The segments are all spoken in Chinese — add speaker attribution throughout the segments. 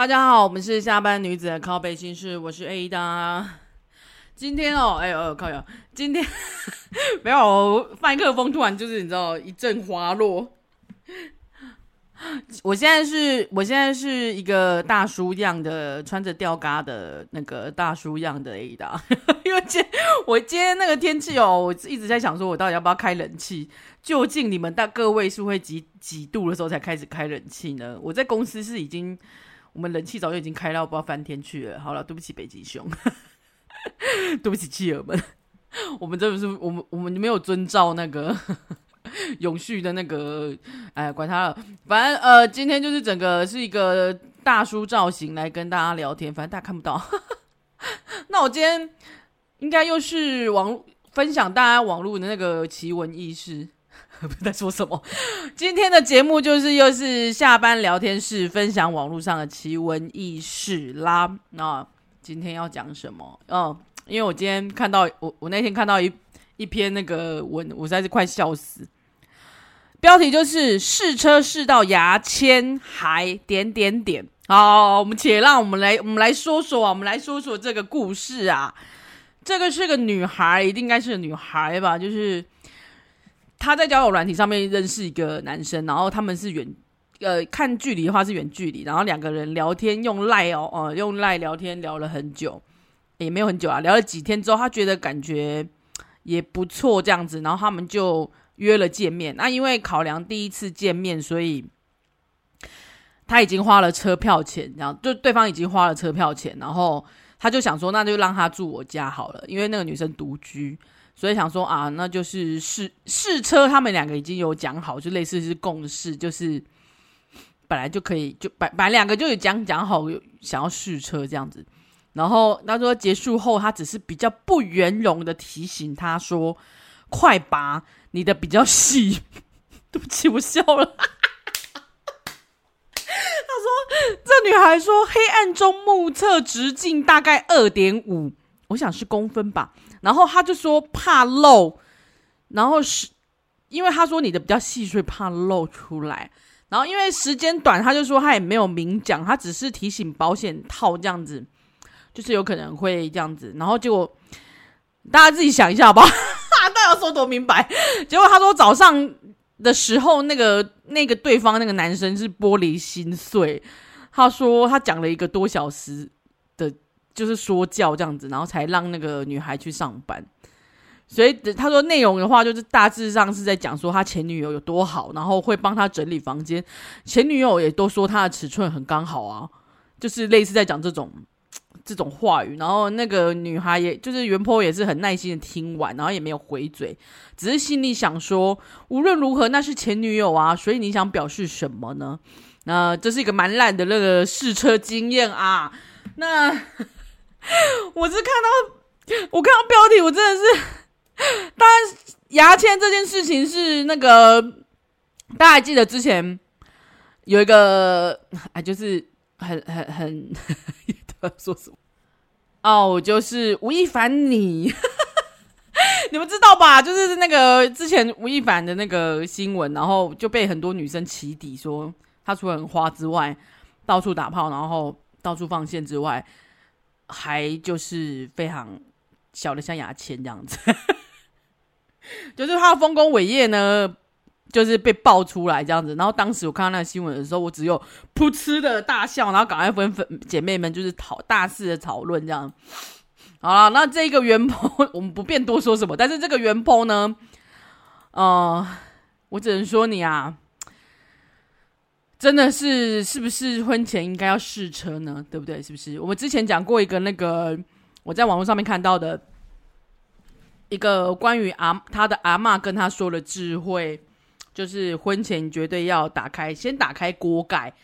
Speaker 1: 大家好，我们是下班女子的靠背心事，我是 Ada。今天哦，哎呦，靠呀！今天 没有麦克风，突然就是你知道一阵滑落。我现在是，我现在是一个大叔样的，穿着吊嘎的那个大叔样的 Ada。因为今我今天那个天气哦，我一直在想说，我到底要不要开冷气？究竟你们大各位是会几几度的时候才开始开冷气呢？我在公司是已经，我们冷气早就已经开到不知道翻天去了。好了，对不起北极熊。对不起，企鹅们，我们真的是我们我们没有遵照那个 永续的那个，哎，管他了，反正呃，今天就是整个是一个大叔造型来跟大家聊天，反正大家看不到。那我今天应该又是网分享大家网络的那个奇闻异事，在说什么。今天的节目就是又是下班聊天室，分享网络上的奇闻异事啦，那。今天要讲什么？嗯，因为我今天看到我我那天看到一一篇那个文，我实在是快笑死。标题就是试车试到牙签还点点点。好，我们且让我们来我们来说说啊，我们来说说这个故事啊。这个是个女孩，一定应该是个女孩吧？就是他在交友软体上面认识一个男生，然后他们是远。呃，看距离的话是远距离，然后两个人聊天用赖哦，呃，用赖聊天聊了很久，也没有很久啊，聊了几天之后，他觉得感觉也不错这样子，然后他们就约了见面。那因为考量第一次见面，所以他已经花了车票钱，然后就对方已经花了车票钱，然后他就想说，那就让他住我家好了，因为那个女生独居，所以想说啊，那就是试试车，他们两个已经有讲好，就类似是共识，就是。本来就可以，就本本两个就有讲讲好想要试车这样子，然后他说结束后，他只是比较不圆融的提醒他说：“快拔，你的比较细。”对不起，我笑了。他说：“这女孩说，黑暗中目测直径大概二点五，我想是公分吧。”然后他就说怕漏，然后是因为他说你的比较细，所以怕漏出来。然后因为时间短，他就说他也没有明讲，他只是提醒保险套这样子，就是有可能会这样子。然后结果大家自己想一下好不好？大家说多明白。结果他说早上的时候，那个那个对方那个男生是玻璃心碎，他说他讲了一个多小时，就是说教这样子，然后才让那个女孩去上班。所以他说内容的话，就是大致上是在讲说他前女友有多好，然后会帮他整理房间，前女友也都说他的尺寸很刚好啊，就是类似在讲这种这种话语。然后那个女孩也就是原坡也是很耐心的听完，然后也没有回嘴，只是心里想说无论如何那是前女友啊，所以你想表示什么呢？那这是一个蛮烂的那个试车经验啊。那 我是看到我看到标题，我真的是。当然，牙签这件事情是那个，大家还记得之前有一个，哎，就是很很很，他说什么？哦，就是吴亦凡，你 你们知道吧？就是那个之前吴亦凡的那个新闻，然后就被很多女生起底说，他除了很花之外，到处打炮，然后到处放线之外，还就是非常小的像牙签这样子。就是他的丰功伟业呢，就是被爆出来这样子。然后当时我看到那个新闻的时候，我只有噗嗤的大笑，然后赶快跟粉姐妹们就是讨大肆的讨论这样。好了，那这个原 po 我们不便多说什么，但是这个原 po 呢，呃，我只能说你啊，真的是是不是婚前应该要试车呢？对不对？是不是？我们之前讲过一个那个我在网络上面看到的。一个关于阿他的阿嬷跟他说的智慧，就是婚前绝对要打开，先打开锅盖，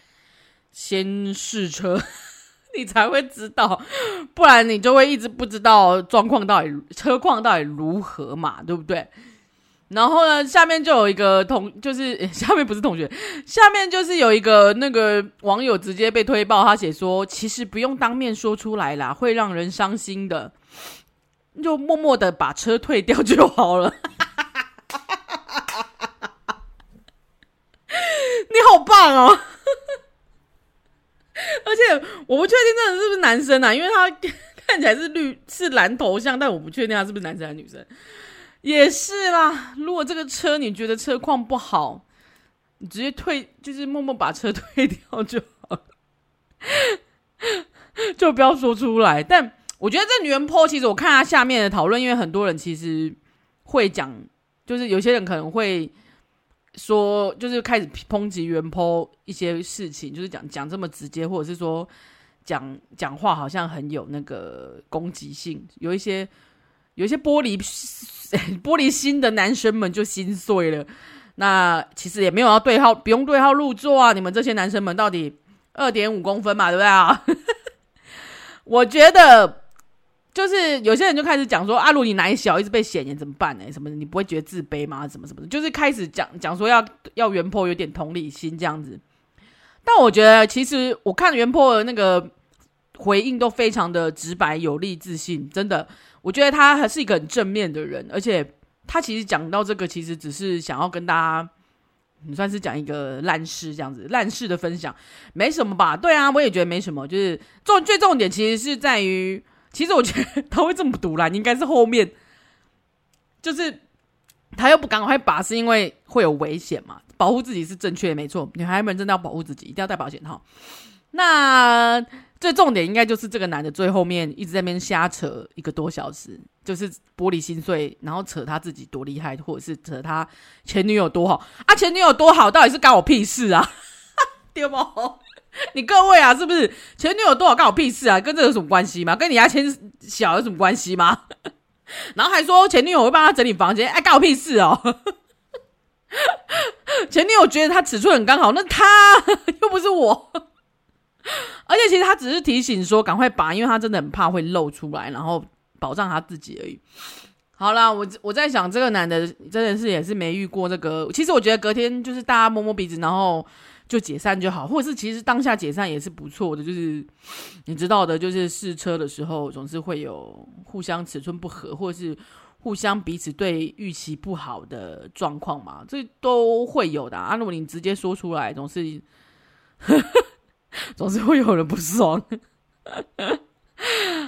Speaker 1: 先试车，你才会知道，不然你就会一直不知道状况到底车况到底如何嘛，对不对？然后呢，下面就有一个同，就是 下面不是同学，下面就是有一个那个网友直接被推爆，他写说，其实不用当面说出来啦，会让人伤心的。就默默的把车退掉就好了。你好棒哦！而且我不确定这人是不是男生啊，因为他看起来是绿是蓝头像，但我不确定他是不是男生还是女生。也是啦，如果这个车你觉得车况不好，你直接退，就是默默把车退掉就好了，就不要说出来。但我觉得这女人 po，其实我看她下面的讨论，因为很多人其实会讲，就是有些人可能会说，就是开始抨击原 po 一些事情，就是讲讲这么直接，或者是说讲讲话好像很有那个攻击性，有一些有些玻璃 玻璃心的男生们就心碎了。那其实也没有要对号，不用对号入座啊！你们这些男生们到底二点五公分嘛，对不对啊？我觉得就是有些人就开始讲说，阿、啊、如你奶小，一直被显眼怎么办呢？什么的，你不会觉得自卑吗？什么什么的，就是开始讲讲说要要原 po 有点同理心这样子。但我觉得其实我看原 po 的那个回应都非常的直白、有力、自信，真的，我觉得他还是一个很正面的人，而且。他其实讲到这个，其实只是想要跟大家，你算是讲一个烂事这样子，烂事的分享，没什么吧？对啊，我也觉得没什么。就是重最重点，其实是在于，其实我觉得他会这么毒辣，应该是后面，就是他又不赶快拔，是因为会有危险嘛？保护自己是正确的，没错。女孩们真的要保护自己，一定要戴保险套。那。最重点应该就是这个男的最后面一直在那边瞎扯一个多小时，就是玻璃心碎，然后扯他自己多厉害，或者是扯他前女友多好啊？前女友多好，到底是干我屁事啊？对吗？你各位啊，是不是前女友多好干我屁事啊？跟这有什么关系吗？跟你家钱小有什么关系吗？然后还说前女友会帮他整理房间，哎，干我屁事哦！前女友觉得他尺寸很刚好，那他又不是我。而且其实他只是提醒说赶快拔，因为他真的很怕会露出来，然后保障他自己而已。好啦，我我在想这个男的真的是也是没遇过这个。其实我觉得隔天就是大家摸摸鼻子，然后就解散就好，或者是其实当下解散也是不错的。就是你知道的，就是试车的时候总是会有互相尺寸不合，或者是互相彼此对预期不好的状况嘛，这都会有的啊。如果你直接说出来，总是。总是会有人不爽。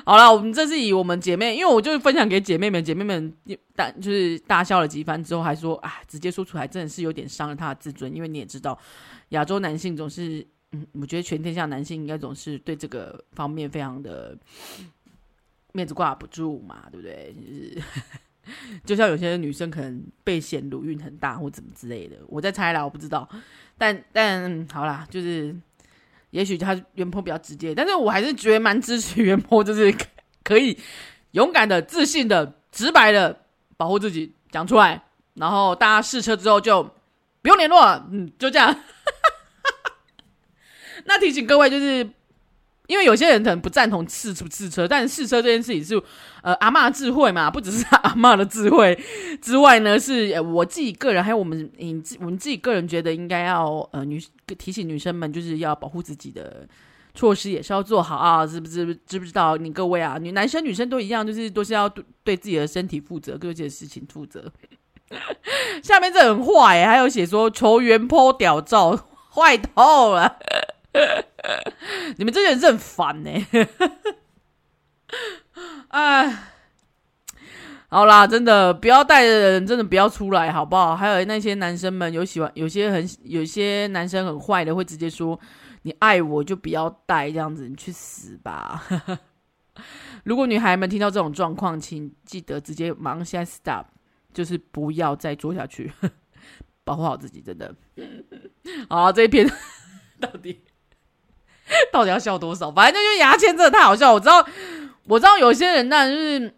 Speaker 1: 好了，我们这是以我们姐妹，因为我就分享给姐妹们，姐妹们大就是大笑了几番之后，还说啊，直接说出来真的是有点伤了她的自尊。因为你也知道，亚洲男性总是，嗯，我觉得全天下男性应该总是对这个方面非常的面子挂不住嘛，对不对？就是 就像有些女生可能被嫌乳晕很大或怎么之类的，我在猜啦，我不知道。但但好啦，就是。也许他原坡比较直接，但是我还是觉得蛮支持原坡就是可以勇敢的、自信的、直白的保护自己，讲出来，然后大家试车之后就不用联络了，嗯，就这样。那提醒各位就是。因为有些人可能不赞同试出试车，但试车这件事情是，呃，阿嬷的智慧嘛，不只是阿嬷的智慧之外呢，是我自己个人，还有我们，嗯，我们自己个人觉得应该要，呃，女提醒女生们就是要保护自己的措施也是要做好啊，知不知？知不知道？你各位啊，女男生女生都一样，就是都是要对对自己的身体负责，各件事情负责。下面这很坏欸，还有写说求原 po 屌照，坏透了。你们这些人是很烦呢，哎，好啦，真的不要带的人，真的不要出来，好不好？还有那些男生们，有喜欢，有些很，有些男生很坏的，会直接说你爱我就不要带这样子，你去死吧！如果女孩们听到这种状况，请记得直接马上现在 stop，就是不要再做下去，保护好自己，真的。好，这一篇到底。到底要笑多少？反正就是牙签真的太好笑。我知道，我知道有些人那就是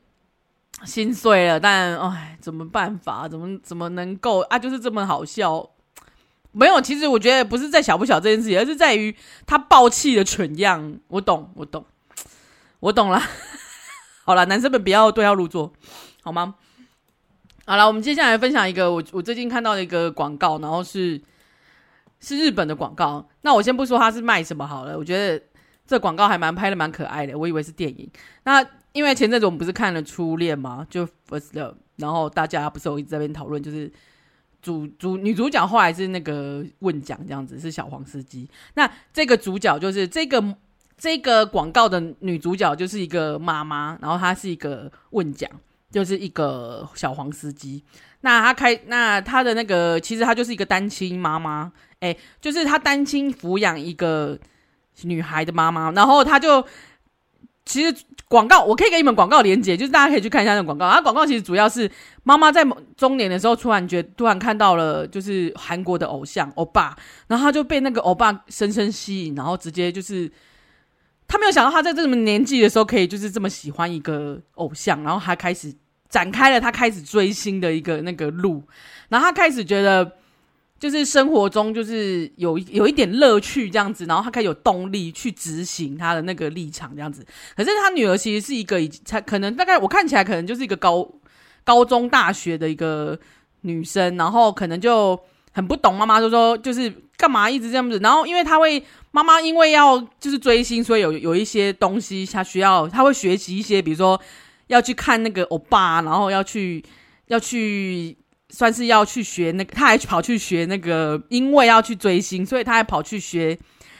Speaker 1: 心碎了，但哎，怎么办法？怎么怎么能够啊？就是这么好笑？没有，其实我觉得不是在小不小这件事情，而是在于他爆气的蠢样。我懂，我懂，我懂了。好了，男生们不要对号入座，好吗？好了，我们接下来分享一个我我最近看到的一个广告，然后是。是日本的广告，那我先不说它是卖什么好了。我觉得这广告还蛮拍的蛮可爱的，我以为是电影。那因为前阵子我们不是看了《初恋》吗？就 First Love，然后大家不是有一直在边讨论，就是主主女主角后来是那个问奖这样子，是小黄司机。那这个主角就是这个这个广告的女主角就是一个妈妈，然后她是一个问奖，就是一个小黄司机。那她开，那她的那个其实她就是一个单亲妈妈，哎，就是她单亲抚养一个女孩的妈妈，然后她就。其实广告我可以给你们广告连接，就是大家可以去看一下那个广告。啊广告其实主要是妈妈在中年的时候突然觉突然看到了就是韩国的偶像欧巴，然后他就被那个欧巴深深吸引，然后直接就是他没有想到他在这么年纪的时候可以就是这么喜欢一个偶像，然后他开始展开了他开始追星的一个那个路，然后他开始觉得。就是生活中就是有有一点乐趣这样子，然后他可以有动力去执行他的那个立场这样子。可是他女儿其实是一个才可能大概我看起来可能就是一个高高中大学的一个女生，然后可能就很不懂妈妈就说就是干嘛一直这样子。然后因为他会妈妈因为要就是追星，所以有有一些东西她需要她会学习一些，比如说要去看那个欧巴，然后要去要去。算是要去学那个，他还跑去学那个，因为要去追星，所以他还跑去学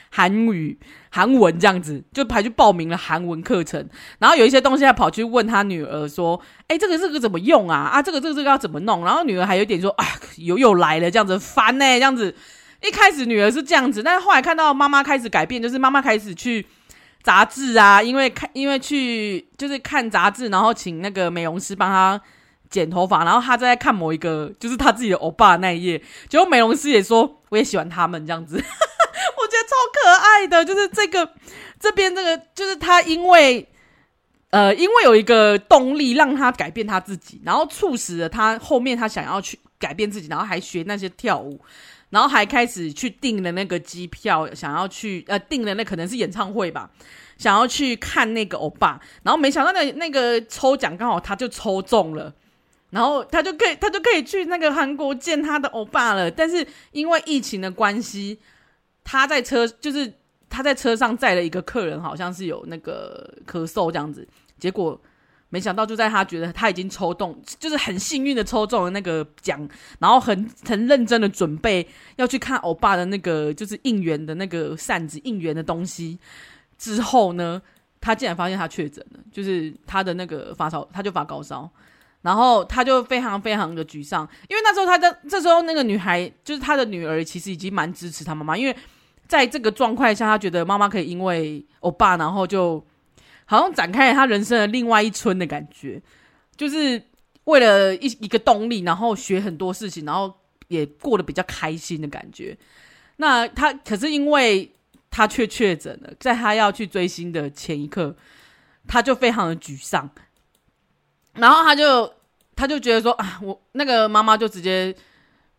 Speaker 1: 韩语、韩文这样子，就跑去报名了韩文课程。然后有一些东西，还跑去问他女儿说：“哎，这个这个怎么用啊？啊，这个这个这个要怎么弄？”然后女儿还有点说：“啊，又又来了，这样子烦呢。”这样子，一开始女儿是这样子，但是后来看到妈妈开始改变，就是妈妈开始去杂志啊，因为看因为去就是看杂志，然后请那个美容师帮她。剪头发，然后他在看某一个，就是他自己的欧巴那一页，结果美容师也说，我也喜欢他们这样子，我觉得超可爱的。就是这个这边这个，就是他因为呃，因为有一个动力让他改变他自己，然后促使了他后面他想要去改变自己，然后还学那些跳舞，然后还开始去订了那个机票，想要去呃订了那可能是演唱会吧，想要去看那个欧巴，然后没想到那那个抽奖刚好他就抽中了。然后他就可以，他就可以去那个韩国见他的欧巴了。但是因为疫情的关系，他在车就是他在车上载了一个客人，好像是有那个咳嗽这样子。结果没想到，就在他觉得他已经抽中，就是很幸运的抽中了那个奖，然后很很认真的准备要去看欧巴的那个就是应援的那个扇子应援的东西之后呢，他竟然发现他确诊了，就是他的那个发烧，他就发高烧。然后他就非常非常的沮丧，因为那时候他的这时候那个女孩就是他的女儿，其实已经蛮支持他妈妈，因为在这个状况下，他觉得妈妈可以因为欧巴，然后就好像展开了他人生的另外一春的感觉，就是为了一一个动力，然后学很多事情，然后也过得比较开心的感觉。那他可是因为他却确诊了，在他要去追星的前一刻，他就非常的沮丧。然后他就他就觉得说啊，我那个妈妈就直接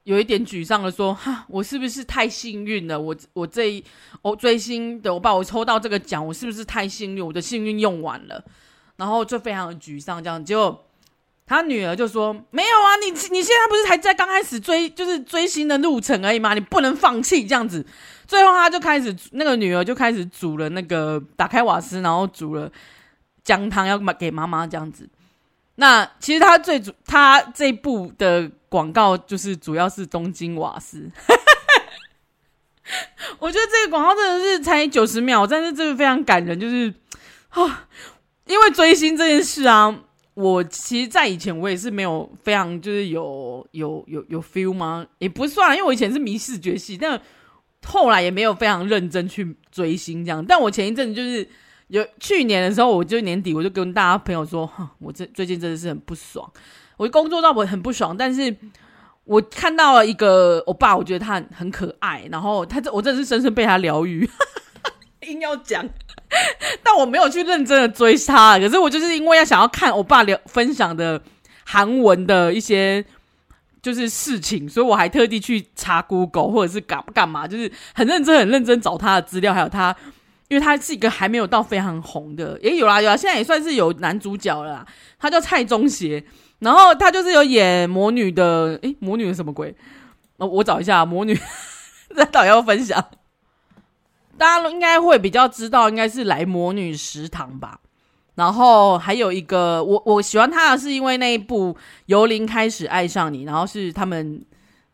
Speaker 1: 有一点沮丧的说，哈，我是不是太幸运了？我我这一我追星的，我把我抽到这个奖，我是不是太幸运？我的幸运用完了，然后就非常的沮丧。这样，结果他女儿就说，没有啊，你你现在不是还在刚开始追，就是追星的路程而已吗？你不能放弃这样子。最后他就开始，那个女儿就开始煮了那个打开瓦斯，然后煮了姜汤要给妈妈这样子。那其实他最主，他这部的广告就是主要是东京瓦斯。我觉得这个广告真的是才九十秒，但是这个非常感人，就是啊，因为追星这件事啊，我其实，在以前我也是没有非常就是有有有有 feel 吗？也不算，因为我以前是迷视觉系，但后来也没有非常认真去追星这样。但我前一阵就是。有去年的时候，我就年底我就跟大家朋友说，我这最近真的是很不爽，我工作到我很不爽，但是我看到了一个欧巴，我觉得他很很可爱，然后他这我真的是深深被他疗愈，硬要讲，但我没有去认真的追他，可是我就是因为要想要看欧巴聊分享的韩文的一些就是事情，所以我还特地去查 Google 或者是干干嘛，就是很认真很认真找他的资料，还有他。因为他是一个还没有到非常红的，也有啦有啦，现在也算是有男主角了啦。他叫蔡中协，然后他就是有演魔女的，诶，魔女是什么鬼？哦，我找一下魔女，这导要分享，大家应该会比较知道，应该是来魔女食堂吧。然后还有一个，我我喜欢他的是因为那一部由零开始爱上你，然后是他们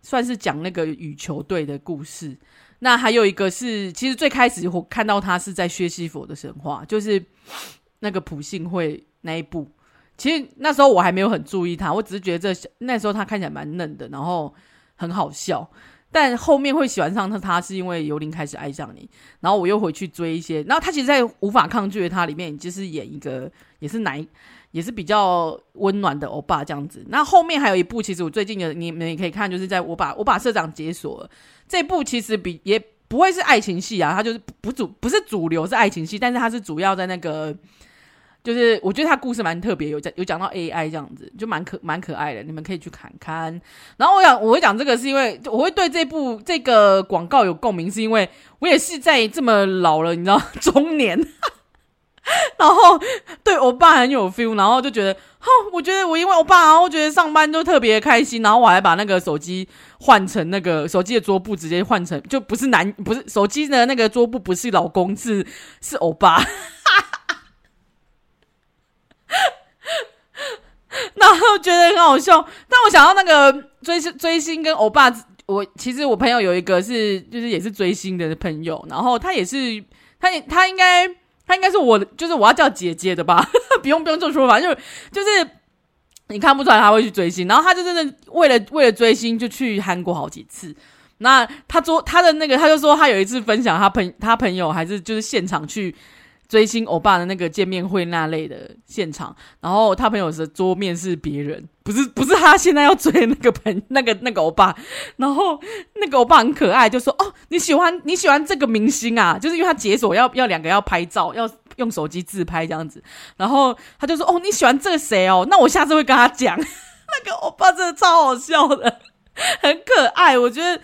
Speaker 1: 算是讲那个羽球队的故事。那还有一个是，其实最开始我看到他是在薛西佛的神话，就是那个普信会那一部。其实那时候我还没有很注意他，我只是觉得这那时候他看起来蛮嫩的，然后很好笑。但后面会喜欢上他，他是因为尤林开始爱上你，然后我又回去追一些。然后他其实，在无法抗拒的他里面，就是演一个也是男，也是比较温暖的欧巴这样子。那后面还有一部，其实我最近的你们也可以看，就是在我把我把社长解锁了这部，其实比也不会是爱情戏啊，它就是不主不是主流是爱情戏，但是它是主要在那个。就是我觉得他故事蛮特别，有讲有讲到 AI 这样子，就蛮可蛮可爱的，你们可以去看看。然后我想我会讲这个，是因为我会对这部这个广告有共鸣，是因为我也是在这么老了，你知道中年，然后对欧巴很有 feel，然后就觉得，哦，我觉得我因为欧巴，然后我觉得上班都特别开心，然后我还把那个手机换成那个手机的桌布，直接换成就不是男不是手机的那个桌布，不是老公，是是欧巴。然后觉得很好笑，但我想到那个追星追星跟欧巴，我其实我朋友有一个是就是也是追星的朋友，然后他也是他他应该他应该是我就是我要叫姐姐的吧，不用不用这么说吧，就就是你看不出来他会去追星，然后他就真的为了为了追星就去韩国好几次。那他做他的那个，他就说他有一次分享他朋他朋友还是就是现场去。追星欧巴的那个见面会那类的现场，然后他朋友的桌面是别人，不是不是他现在要追那个朋那个那个欧巴，然后那个欧巴很可爱，就说哦你喜欢你喜欢这个明星啊，就是因为他解锁要要两个要拍照，要用手机自拍这样子，然后他就说哦你喜欢这个谁哦，那我下次会跟他讲，那个欧巴真的超好笑的，很可爱，我觉得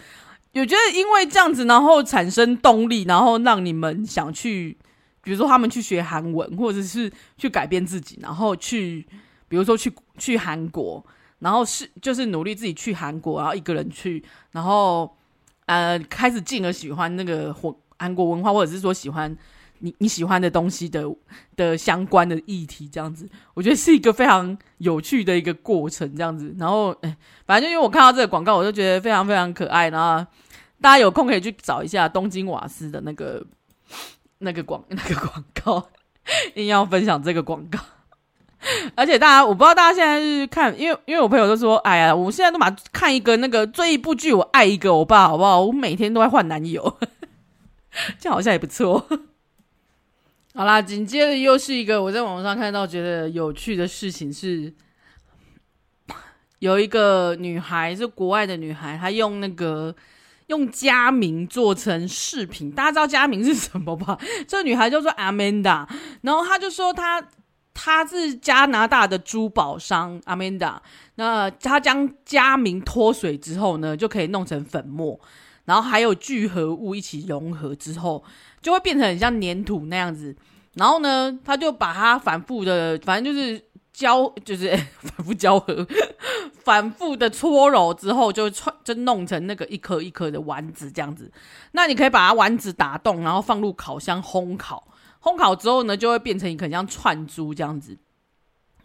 Speaker 1: 我觉得因为这样子，然后产生动力，然后让你们想去。比如说，他们去学韩文，或者是去改变自己，然后去，比如说去去韩国，然后是就是努力自己去韩国，然后一个人去，然后呃开始进而喜欢那个韩韩国文化，或者是说喜欢你你喜欢的东西的的相关的议题，这样子，我觉得是一个非常有趣的一个过程，这样子。然后哎，反正就因为我看到这个广告，我就觉得非常非常可爱，然后大家有空可以去找一下东京瓦斯的那个。那个广 那个广告，硬要分享这个广告，而且大家我不知道大家现在是看，因为因为我朋友都说，哎呀，我现在都把看一个那个追一部剧，我爱一个欧巴，好不好？我每天都在换男友，这好像也不错。好啦，紧接着又是一个我在网上看到觉得有趣的事情是，有一个女孩是国外的女孩，她用那个。用佳明做成饰品，大家知道佳明是什么吧？这女孩叫做 Amanda，然后她就说她她是加拿大的珠宝商 Amanda，那她将佳明脱水之后呢，就可以弄成粉末，然后还有聚合物一起融合之后，就会变成很像粘土那样子。然后呢，她就把它反复的，反正就是。交就是反复交合，反复的搓揉之后，就串就弄成那个一颗一颗的丸子这样子。那你可以把它丸子打洞，然后放入烤箱烘烤。烘烤之后呢，就会变成一个像串珠这样子。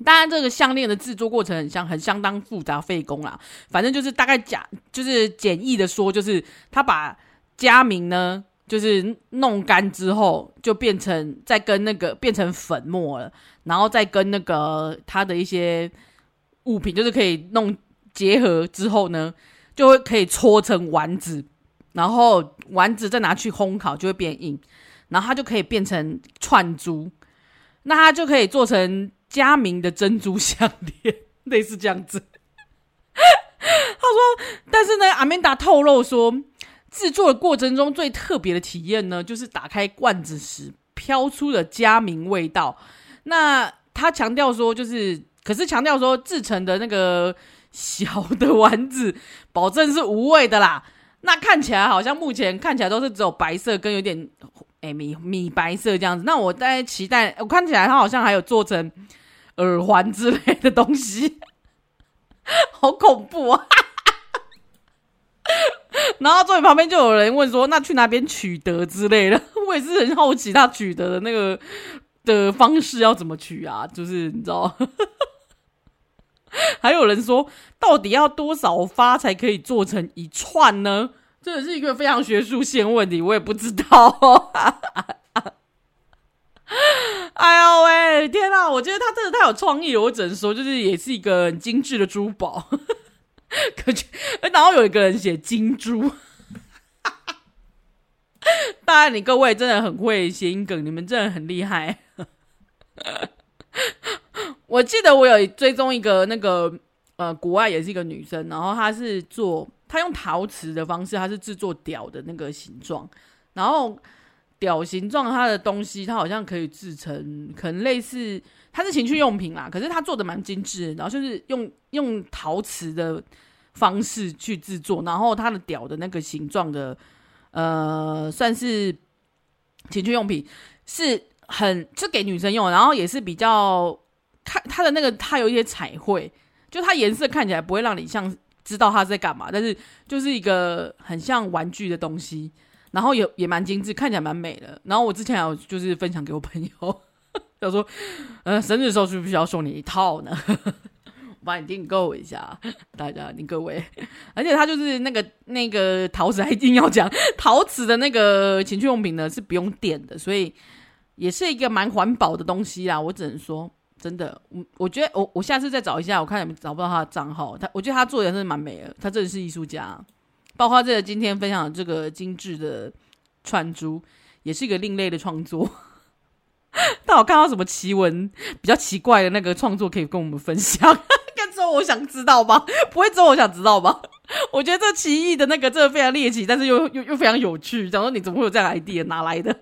Speaker 1: 当然，这个项链的制作过程很相很相当复杂费工啦。反正就是大概讲，就是简易的说，就是他把家明呢。就是弄干之后，就变成再跟那个变成粉末了，然后再跟那个它的一些物品，就是可以弄结合之后呢，就会可以搓成丸子，然后丸子再拿去烘烤就会变硬，然后它就可以变成串珠，那它就可以做成佳明的珍珠项链，类似这样子。他说，但是呢，阿曼达透露说。制作的过程中最特别的体验呢，就是打开罐子时飘出的佳明味道。那他强调说，就是可是强调说制成的那个小的丸子，保证是无味的啦。那看起来好像目前看起来都是只有白色跟有点诶、米米白色这样子。那我在期待，我看起来它好像还有做成耳环之类的东西，好恐怖啊！然后坐在旁边就有人问说：“那去哪边取得之类的？” 我也是很好奇他取得的那个的方式要怎么取啊？就是你知道，还有人说，到底要多少发才可以做成一串呢？这也是一个非常学术性问题，我也不知道。哎呦喂，天哪！我觉得他真的太有创意了，我只能说，就是也是一个很精致的珠宝。可是，然后有一个人写金珠。当然，你各位真的很会谐音梗，你们真的很厉害。我记得我有追踪一个那个呃，国外也是一个女生，然后她是做，她用陶瓷的方式，她是制作屌的那个形状，然后屌形状它的东西，它好像可以制成，可能类似它是情趣用品啦，可是它做的蛮精致，然后就是用用陶瓷的方式去制作，然后它的屌的那个形状的。呃，算是情趣用品，是很是给女生用，然后也是比较看它的那个，它有一些彩绘，就它颜色看起来不会让你像知道它在干嘛，但是就是一个很像玩具的东西，然后也也蛮精致，看起来蛮美的。然后我之前有就是分享给我朋友，他说，呃，生日时候是不是要送你一套呢？我帮你订购一下，大家，你各位，而且他就是那个那个陶瓷，还一定要讲陶瓷的那个情趣用品呢，是不用电的，所以也是一个蛮环保的东西啦。我只能说，真的，我我觉得我我下次再找一下，我看有没有找不到他的账号。他我觉得他做的真的蛮美的，他真的是艺术家。包括这个今天分享的这个精致的串珠，也是一个另类的创作。但我看到什么奇闻比较奇怪的那个创作，可以跟我们分享。之后我想知道吧，不会之后我想知道吧？我觉得这奇异的那个真的非常猎奇，但是又又又非常有趣。讲说你怎么会有这样 idea？哪来的？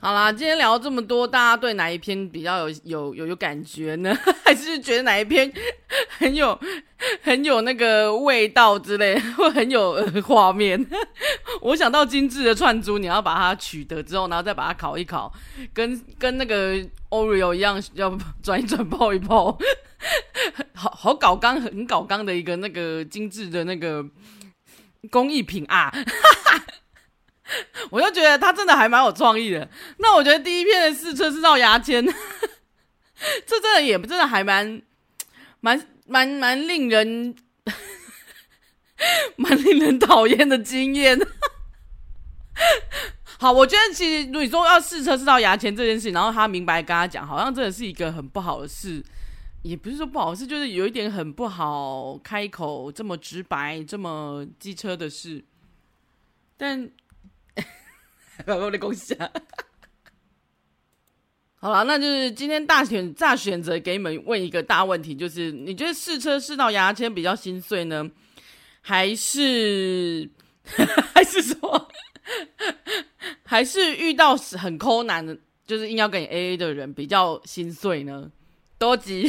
Speaker 1: 好啦，今天聊这么多，大家对哪一篇比较有有有有感觉呢？还是觉得哪一篇很有很有那个味道之类，或很有、画面？我想到精致的串珠，你要把它取得之后，然后再把它烤一烤，跟跟那个 Oreo 一样，要转一转、泡一泡，好好搞刚，很搞刚的一个那个精致的那个工艺品啊！哈哈 我就觉得他真的还蛮有创意的。那我觉得第一篇的试车是绕牙签，这真的也真的还蛮蛮蛮蛮令人 蛮令人讨厌的经验。好，我觉得其实如果说要试车试到牙签这件事，然后他明白跟他讲，好像真的是一个很不好的事，也不是说不好事，就是有一点很不好开口这么直白、这么机车的事，但。我的恭喜啊！好了，那就是今天大选大选择给你们问一个大问题，就是你觉得试车试到牙签比较心碎呢，还是 还是说还是遇到很抠男的，就是硬要跟你 AA 的人比较心碎呢？多吉，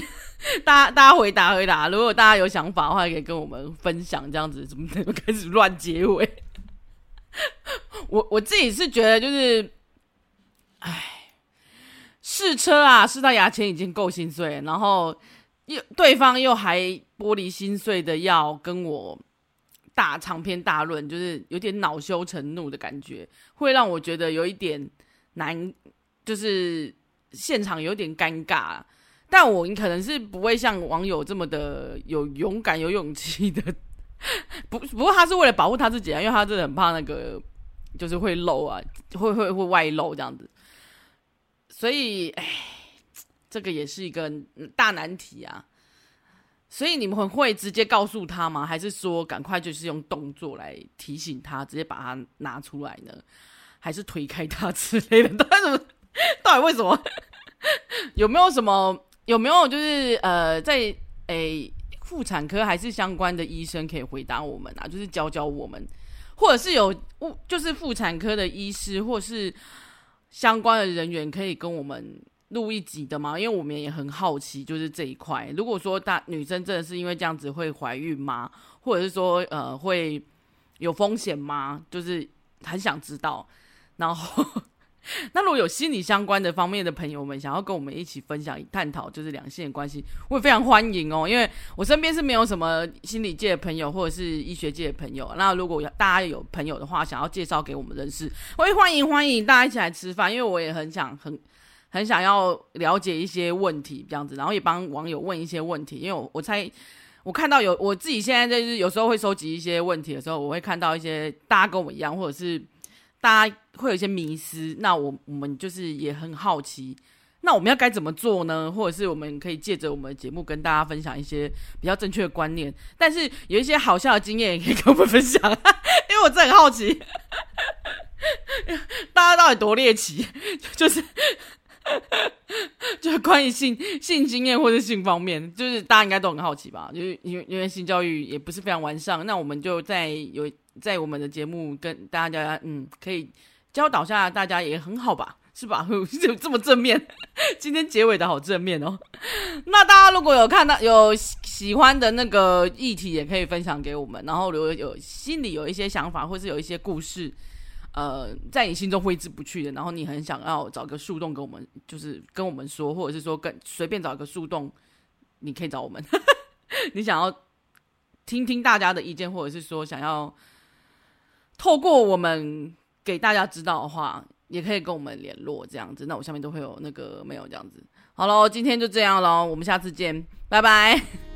Speaker 1: 大家大家回答回答，如果大家有想法的话，可以跟我们分享。这样子怎么怎么开始乱结尾？我我自己是觉得，就是，哎，试车啊，试到牙签已经够心碎，然后又对方又还玻璃心碎的要跟我大长篇大论，就是有点恼羞成怒的感觉，会让我觉得有一点难，就是现场有点尴尬。但我可能是不会像网友这么的有勇敢、有勇气的。不不过他是为了保护他自己啊，因为他真的很怕那个。就是会漏啊，会会会外漏这样子，所以哎，这个也是一个大难题啊。所以你们会直接告诉他吗？还是说赶快就是用动作来提醒他，直接把它拿出来呢？还是推开他之类的？到底怎么？到底为什么？有没有什么？有没有就是呃，在诶妇产科还是相关的医生可以回答我们啊？就是教教我们。或者是有妇，就是妇产科的医师，或是相关的人员，可以跟我们录一集的吗？因为我们也很好奇，就是这一块。如果说大女生真的是因为这样子会怀孕吗？或者是说呃会有风险吗？就是很想知道。然后。那如果有心理相关的方面的朋友们想要跟我们一起分享、探讨，就是两性的关系，我也非常欢迎哦。因为我身边是没有什么心理界的朋友或者是医学界的朋友。那如果大家有朋友的话，想要介绍给我们认识，我也欢迎欢迎大家一起来吃饭。因为我也很想很很想要了解一些问题这样子，然后也帮网友问一些问题，因为我我猜我看到有我自己现在就是有时候会收集一些问题的时候，我会看到一些大家跟我一样，或者是大家会有一些迷思，那我我们就是也很好奇。那我们要该怎么做呢？或者是我们可以借着我们的节目跟大家分享一些比较正确的观念，但是有一些好笑的经验也可以跟我们分享，因为我真很好奇，大家到底多猎奇，就是 就是关于性性经验或者性方面，就是大家应该都很好奇吧？就是因为因为性教育也不是非常完善，那我们就在有在我们的节目跟大家嗯，可以教导下大家也很好吧。是吧？就 这么正面，今天结尾的好正面哦。那大家如果有看到有喜欢的那个议题，也可以分享给我们。然后如果有心里有一些想法，或是有一些故事，呃，在你心中挥之不去的，然后你很想要找个树洞跟我们，就是跟我们说，或者是说跟随便找一个树洞，你可以找我们。你想要听听大家的意见，或者是说想要透过我们给大家知道的话。也可以跟我们联络这样子，那我下面都会有那个没有这样子。好喽，今天就这样喽，我们下次见，拜拜。